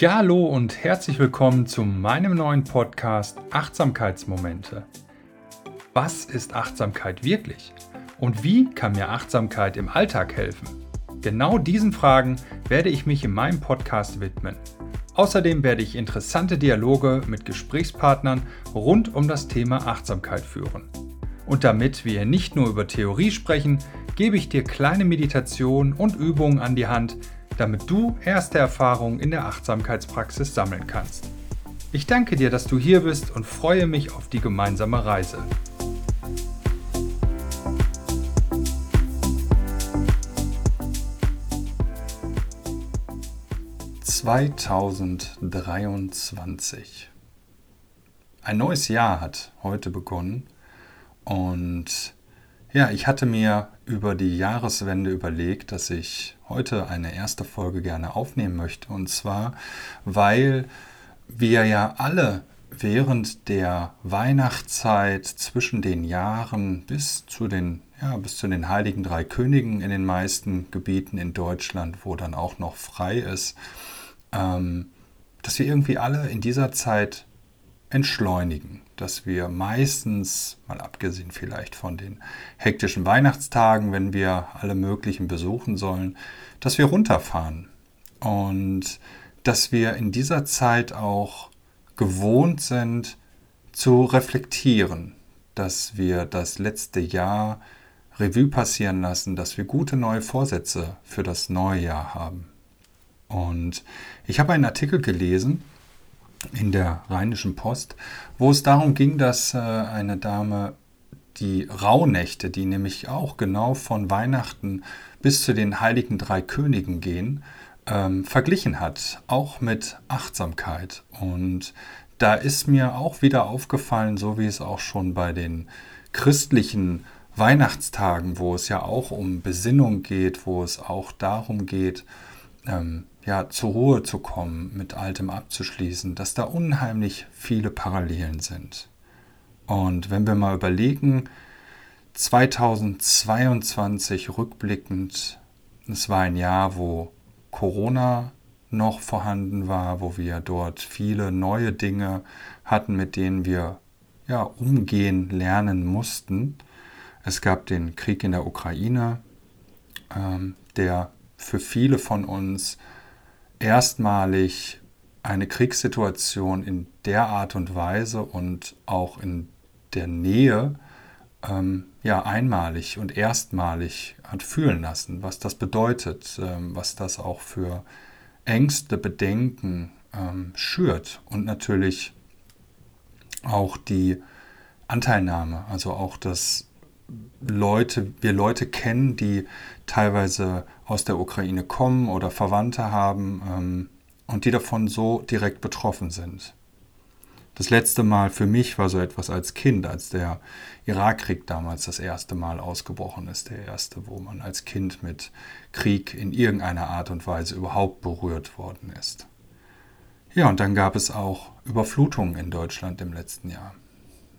Ja, hallo und herzlich willkommen zu meinem neuen Podcast Achtsamkeitsmomente. Was ist Achtsamkeit wirklich? Und wie kann mir Achtsamkeit im Alltag helfen? Genau diesen Fragen werde ich mich in meinem Podcast widmen. Außerdem werde ich interessante Dialoge mit Gesprächspartnern rund um das Thema Achtsamkeit führen. Und damit wir nicht nur über Theorie sprechen, gebe ich dir kleine Meditationen und Übungen an die Hand, damit du erste Erfahrungen in der Achtsamkeitspraxis sammeln kannst. Ich danke dir, dass du hier bist und freue mich auf die gemeinsame Reise. ...2023. Ein neues Jahr hat heute begonnen und ja, ich hatte mir über die Jahreswende überlegt, dass ich heute eine erste Folge gerne aufnehmen möchte. Und zwar, weil wir ja alle während der Weihnachtszeit zwischen den Jahren bis zu den, ja, bis zu den Heiligen Drei Königen in den meisten Gebieten in Deutschland, wo dann auch noch frei ist, ähm, dass wir irgendwie alle in dieser Zeit entschleunigen, dass wir meistens, mal abgesehen vielleicht von den hektischen Weihnachtstagen, wenn wir alle möglichen besuchen sollen, dass wir runterfahren und dass wir in dieser Zeit auch gewohnt sind zu reflektieren, dass wir das letzte Jahr Revue passieren lassen, dass wir gute neue Vorsätze für das neue Jahr haben. Und ich habe einen Artikel gelesen, in der Rheinischen Post, wo es darum ging, dass äh, eine Dame die Rauhnächte, die nämlich auch genau von Weihnachten bis zu den heiligen drei Königen gehen, ähm, verglichen hat, auch mit Achtsamkeit. Und da ist mir auch wieder aufgefallen, so wie es auch schon bei den christlichen Weihnachtstagen, wo es ja auch um Besinnung geht, wo es auch darum geht, ähm, ja, zur Ruhe zu kommen, mit Altem abzuschließen, dass da unheimlich viele Parallelen sind. Und wenn wir mal überlegen, 2022 rückblickend, es war ein Jahr, wo Corona noch vorhanden war, wo wir dort viele neue Dinge hatten, mit denen wir ja, umgehen lernen mussten. Es gab den Krieg in der Ukraine, ähm, der für viele von uns erstmalig eine Kriegssituation in der Art und Weise und auch in der Nähe ähm, ja einmalig und erstmalig hat fühlen lassen, was das bedeutet, ähm, was das auch für Ängste, Bedenken ähm, schürt und natürlich auch die Anteilnahme, also auch das Leute, wir Leute kennen, die teilweise aus der Ukraine kommen oder Verwandte haben ähm, und die davon so direkt betroffen sind. Das letzte Mal für mich war so etwas als Kind, als der Irakkrieg damals das erste Mal ausgebrochen ist, der erste, wo man als Kind mit Krieg in irgendeiner Art und Weise überhaupt berührt worden ist. Ja, und dann gab es auch Überflutungen in Deutschland im letzten Jahr.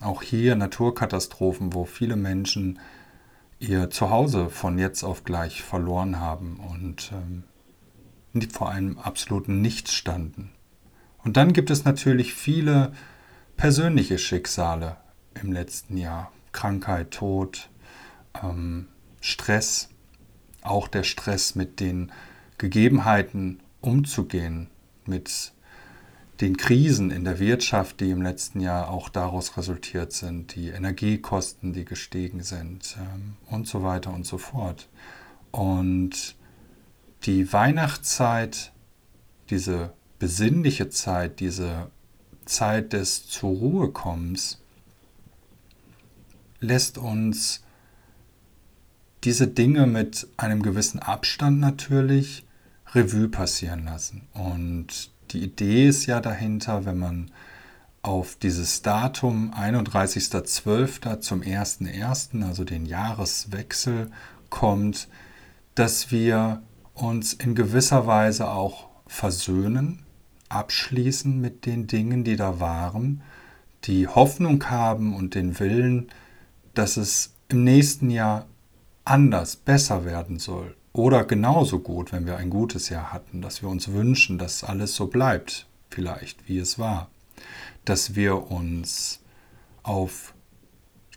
Auch hier Naturkatastrophen, wo viele Menschen ihr Zuhause von jetzt auf gleich verloren haben und ähm, vor einem absoluten Nichts standen. Und dann gibt es natürlich viele persönliche Schicksale im letzten Jahr. Krankheit, Tod, ähm, Stress, auch der Stress mit den Gegebenheiten umzugehen, mit den Krisen in der Wirtschaft, die im letzten Jahr auch daraus resultiert sind, die Energiekosten, die gestiegen sind ähm, und so weiter und so fort. Und die Weihnachtszeit, diese besinnliche Zeit, diese Zeit des zur Ruhe kommens, lässt uns diese Dinge mit einem gewissen Abstand natürlich Revue passieren lassen. Und die Idee ist ja dahinter, wenn man auf dieses Datum 31.12. zum 1.1., also den Jahreswechsel, kommt, dass wir uns in gewisser Weise auch versöhnen, abschließen mit den Dingen, die da waren, die Hoffnung haben und den Willen, dass es im nächsten Jahr anders, besser werden soll Oder genauso gut, wenn wir ein gutes Jahr hatten, dass wir uns wünschen, dass alles so bleibt, vielleicht wie es war. Dass wir uns auf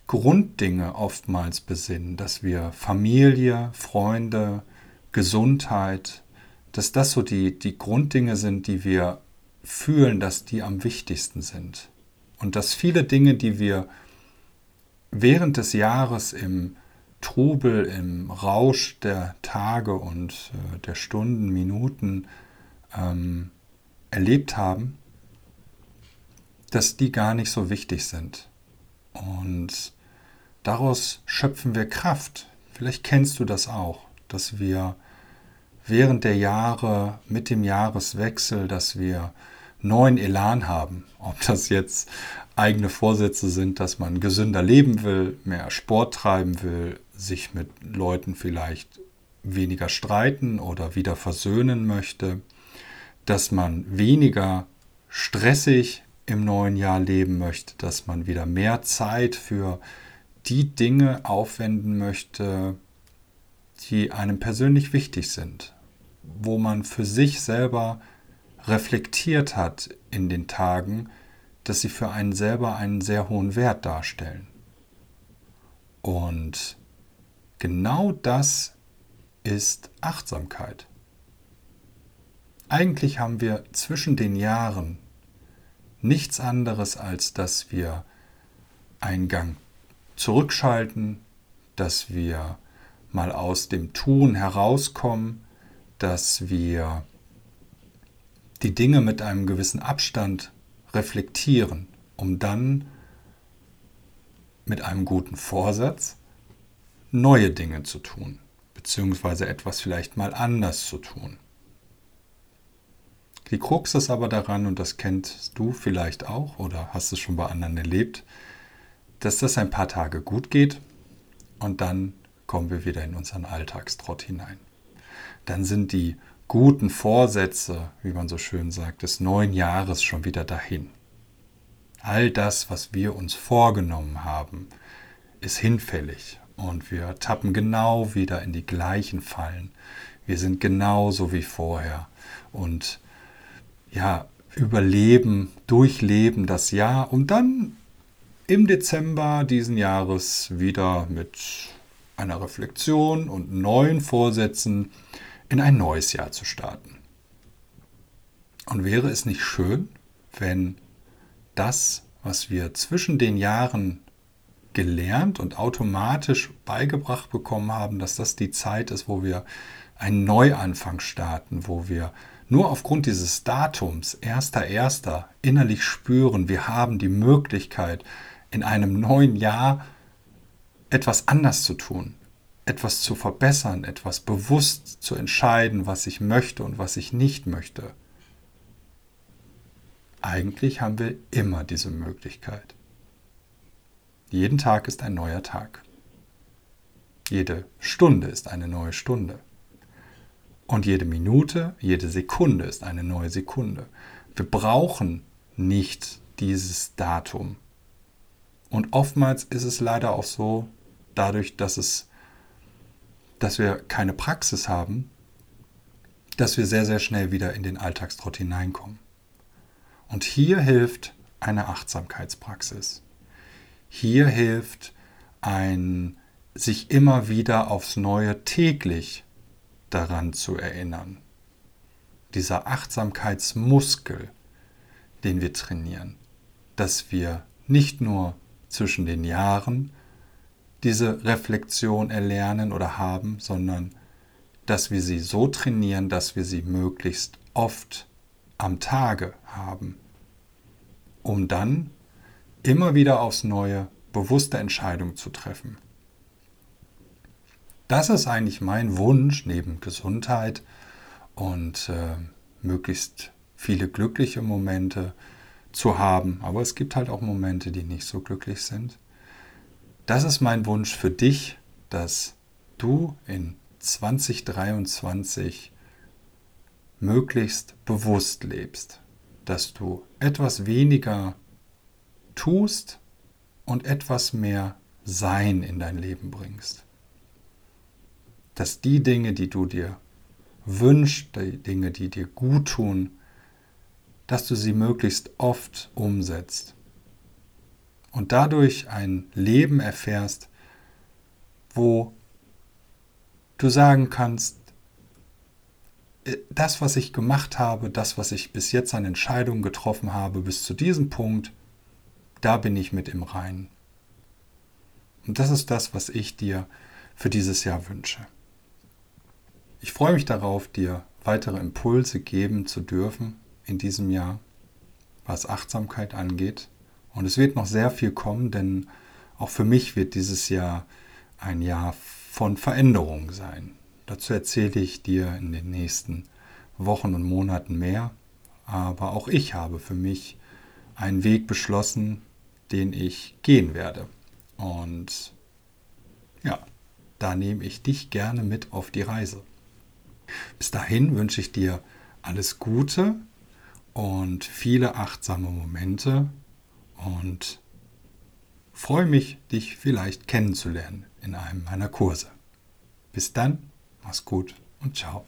Grunddinge oftmals besinnen, dass wir Familie, Freunde, Gesundheit, dass das so die, die Grunddinge sind, die wir fühlen, dass die am wichtigsten sind. Und dass viele Dinge, die wir während des Jahres im Trubel, im Rausch der Tage und äh, der Stunden, Minuten ähm, erlebt haben, dass die gar nicht so wichtig sind. Und daraus schöpfen wir Kraft. Vielleicht kennst du das auch, dass wir während der Jahre, mit dem Jahreswechsel, dass wir neuen Elan haben. Ob das jetzt eigene Vorsätze sind, dass man gesünder leben will, mehr Sport treiben will, sich mit Leuten vielleicht weniger streiten oder wieder versöhnen möchte, dass man weniger stressig im neuen Jahr leben möchte, dass man wieder mehr Zeit für die Dinge aufwenden möchte, die einem persönlich wichtig sind, wo man für sich selber reflektiert hat in den Tagen, dass sie für einen selber einen sehr hohen Wert darstellen. Und genau das ist Achtsamkeit. Eigentlich haben wir zwischen den Jahren nichts anderes, als dass wir einen Gang zurückschalten, dass wir mal aus dem Tun herauskommen, dass wir die Dinge mit einem gewissen Abstand reflektieren, um dann mit einem guten Vorsatz neue Dinge zu tun, beziehungsweise etwas vielleicht mal anders zu tun. Die Krux ist aber daran, und das kennst du vielleicht auch oder hast es schon bei anderen erlebt, dass das ein paar Tage gut geht und dann kommen wir wieder in unseren Alltagstrott hinein. Dann sind die guten Vorsätze, wie man so schön sagt, des neuen Jahres schon wieder dahin. All das, was wir uns vorgenommen haben, ist hinfällig und wir tappen genau wieder in die gleichen Fallen. Wir sind genauso wie vorher und ja, überleben, durchleben das Jahr, um dann im Dezember diesen Jahres wieder mit einer Reflexion und neuen Vorsätzen in ein neues Jahr zu starten. Und wäre es nicht schön, wenn das, was wir zwischen den Jahren gelernt und automatisch beigebracht bekommen haben, dass das die Zeit ist, wo wir einen Neuanfang starten, wo wir nur aufgrund dieses Datums, 1.1., innerlich spüren, wir haben die Möglichkeit, in einem neuen Jahr etwas anders zu tun, etwas zu verbessern, etwas bewusst zu entscheiden, was ich möchte und was ich nicht möchte. Eigentlich haben wir immer diese Möglichkeit. Jeden Tag ist ein neuer Tag. Jede Stunde ist eine neue Stunde. Und jede Minute, jede Sekunde ist eine neue Sekunde. Wir brauchen nicht dieses Datum. Und oftmals ist es leider auch so, dadurch, dass es dass wir keine Praxis haben, dass wir sehr, sehr schnell wieder in den Alltagstrott hineinkommen. Und hier hilft eine Achtsamkeitspraxis. Hier hilft ein sich immer wieder aufs Neue täglich daran zu erinnern. Dieser Achtsamkeitsmuskel, den wir trainieren, dass wir nicht nur zwischen den Jahren, diese Reflexion erlernen oder haben, sondern dass wir sie so trainieren, dass wir sie möglichst oft am Tage haben, um dann immer wieder aufs Neue bewusste Entscheidungen zu treffen. Das ist eigentlich mein Wunsch neben Gesundheit und äh, möglichst viele glückliche Momente zu haben. Aber es gibt halt auch Momente, die nicht so glücklich sind. Das ist mein Wunsch für dich, dass du in 2023 möglichst bewusst lebst, dass du etwas weniger tust und etwas mehr Sein in dein Leben bringst. dass die Dinge, die du dir wünschst, die Dinge, die dir gut tun, dass du sie möglichst oft umsetzt und dadurch ein Leben erfährst, wo du sagen kannst, äh, das, was ich gemacht habe, das, was ich bis jetzt an Entscheidungen getroffen habe, bis zu diesem Punkt, da bin ich mit im Reinen. Und das ist das, was ich dir für dieses Jahr wünsche. Ich freue mich darauf, dir weitere Impulse geben zu dürfen in diesem Jahr, was Achtsamkeit angeht. Und es wird noch sehr viel kommen, denn auch für mich wird dieses Jahr ein Jahr von Veränderung sein. Dazu erzähle ich dir in den nächsten Wochen und Monaten mehr. Aber auch ich habe für mich einen Weg beschlossen, den ich gehen werde. Und ja, da nehme ich dich gerne mit auf die Reise. Bis dahin wünsche ich dir alles Gute und viele achtsame Momente und freue mich, dich vielleicht kennenzulernen in einem meiner Kurse. Bis dann, mach's gut und ciao.